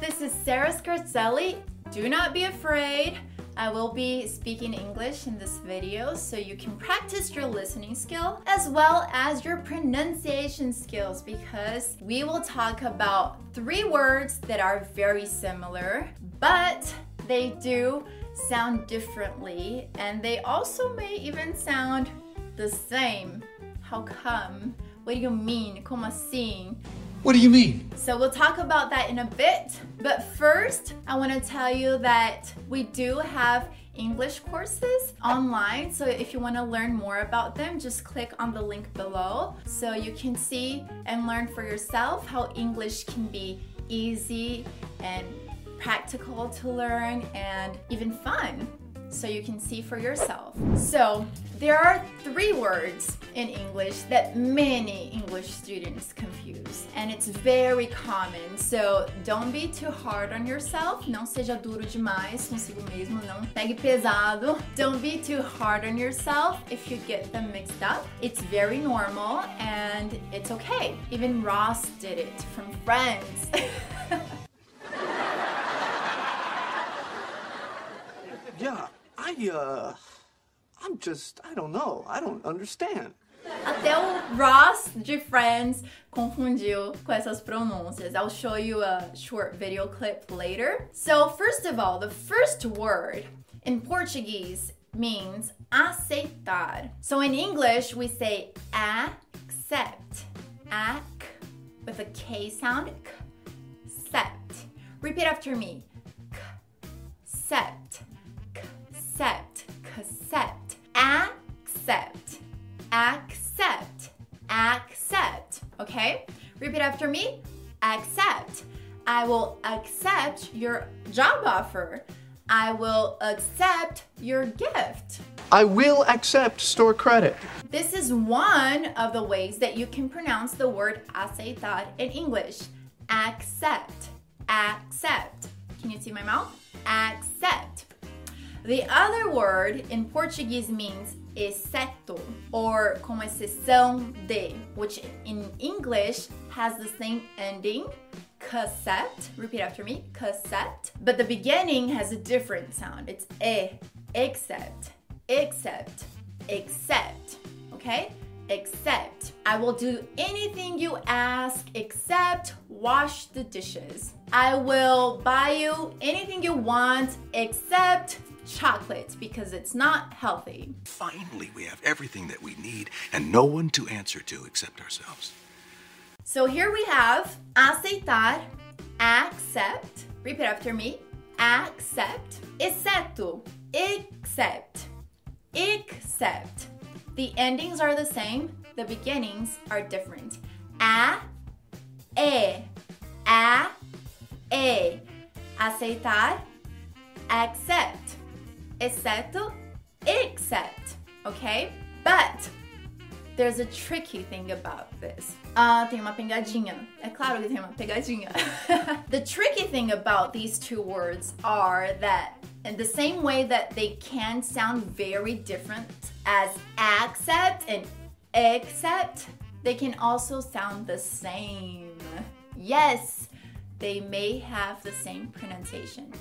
this is Sarah Scarzelli. Do not be afraid. I will be speaking English in this video so you can practice your listening skill as well as your pronunciation skills because we will talk about three words that are very similar, but they do sound differently and they also may even sound the same. How come? What do you mean? Como assim? What do you mean? So we'll talk about that in a bit. But first, I want to tell you that we do have English courses online. So if you want to learn more about them, just click on the link below so you can see and learn for yourself how English can be easy and practical to learn and even fun so you can see for yourself. So, there are three words in English that many English students confuse, and it's very common. So, don't be too hard on yourself. Não seja duro demais consigo mesmo, não pegue pesado. Don't be too hard on yourself if you get them mixed up. It's very normal and it's okay. Even Ross did it from Friends. Yeah, I, uh, I'm just, I don't know. I don't understand. Até o Ross de Friends confundiu com essas pronúncias. I'll show you a short video clip later. So, first of all, the first word in Portuguese means aceitar. So, in English, we say accept. Ac with a K sound. Accept. Repeat after me. Accept. Accept. Accept. Accept. Okay? Repeat after me. Accept. I will accept your job offer. I will accept your gift. I will accept store credit. This is one of the ways that you can pronounce the word aceitar in English. Accept. Accept. Can you see my mouth? Accept. The other word in Portuguese means exceto or com exceção de, which in English has the same ending, cassette. Repeat after me, cassette. But the beginning has a different sound. It's e, except, except, except. Okay? Except. I will do anything you ask except wash the dishes. I will buy you anything you want except chocolate because it's not healthy. Finally, we have everything that we need and no one to answer to except ourselves. So here we have aceitar, accept. Repeat after me. Accept, exceto, except, except. The endings are the same, the beginnings are different. A, e, a, e. Aceitar, accept, exceto, except. Okay? But there's a tricky thing about this. Ah, tem uma pegadinha. É claro que tem uma pegadinha. the tricky thing about these two words are that in the same way that they can sound very different as accept and except, they can also sound the same. Yes, they may have the same pronunciation.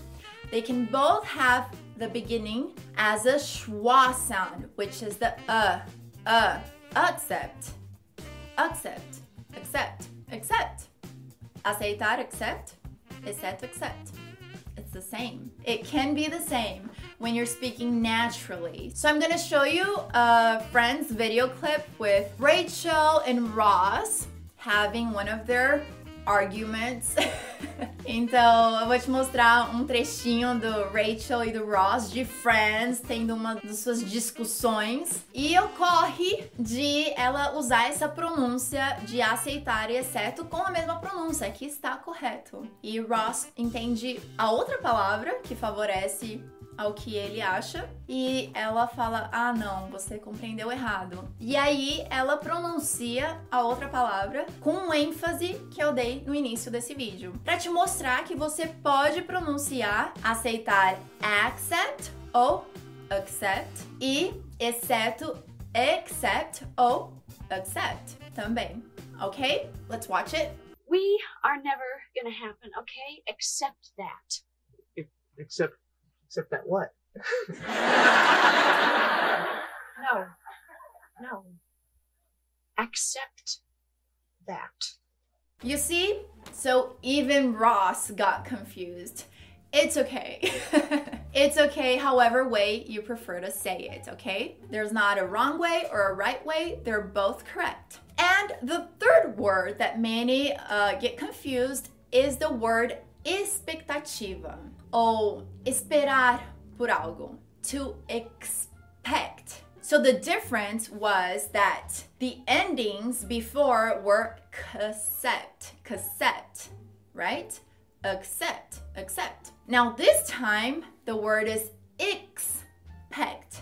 They can both have the beginning as a schwa sound, which is the uh, uh, accept, accept, accept, accept. Aceitar, accept, except, accept. It's the same. It can be the same when you're speaking naturally. So I'm gonna show you a Friends video clip with Rachel and Ross having one of their arguments. então, eu vou te mostrar um trechinho do Rachel e do Ross de Friends tendo uma das suas discussões e ocorre de ela usar essa pronúncia de aceitar e exceto com a mesma pronúncia, que está correto. E Ross entende a outra palavra que favorece ao que ele acha e ela fala: "Ah, não, você compreendeu errado". E aí ela pronuncia a outra palavra com um ênfase que eu dei no início desse vídeo, para te mostrar que você pode pronunciar aceitar accept ou accept e exceto accept ou accept também. OK? Let's watch it. We are never gonna happen, okay? Accept that. Except, except that what? No. No. Accept that. You see? So even Ross got confused. It's okay. it's okay however way you prefer to say it, okay? There's not a wrong way or a right way, they're both correct. And the third word that many uh, get confused is the word expectativa ou esperar por algo, to expect. So the difference was that the endings before were accept, accept, right? Accept, accept. Now this time the word is expect.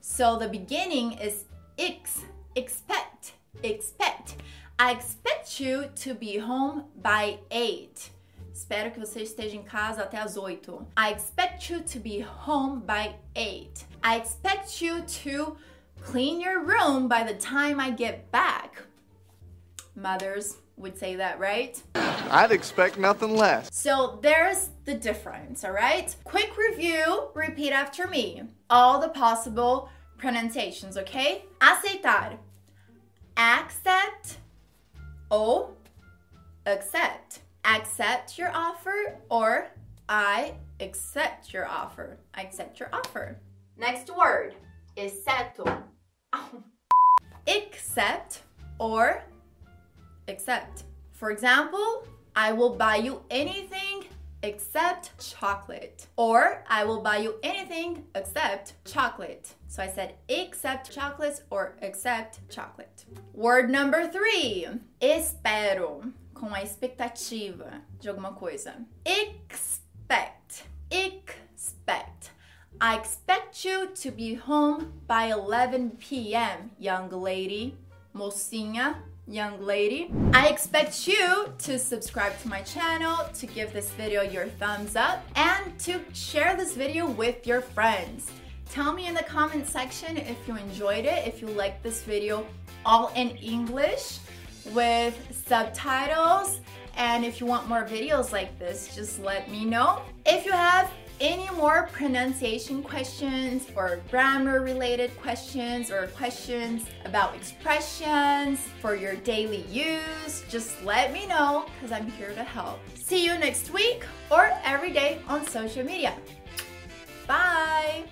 So the beginning is ex, expect, expect. I expect you to be home by 8. Espero que você esteja em casa até as 8. I expect you to be home by 8. I expect you to clean your room by the time I get back. Mothers would say that, right? I'd expect nothing less. So there's the difference, all right? Quick review, repeat after me. All the possible pronunciations, okay? Aceitar. Accept ou accept. Accept your offer or I accept your offer. I accept your offer. Next word, is exceto. Accept or accept. For example, I will buy you anything except chocolate. Or I will buy you anything except chocolate. So I said except chocolates or accept chocolate. Word number three, espero. Com a expectativa de alguma coisa. Expect. Expect. I expect you to be home by 11 p.m., young lady. Mocinha, young lady. I expect you to subscribe to my channel, to give this video your thumbs up, and to share this video with your friends. Tell me in the comment section if you enjoyed it, if you liked this video all in English with subtitles. And if you want more videos like this, just let me know. If you have any more pronunciation questions or grammar related questions or questions about expressions for your daily use, just let me know because I'm here to help. See you next week or every day on social media. Bye!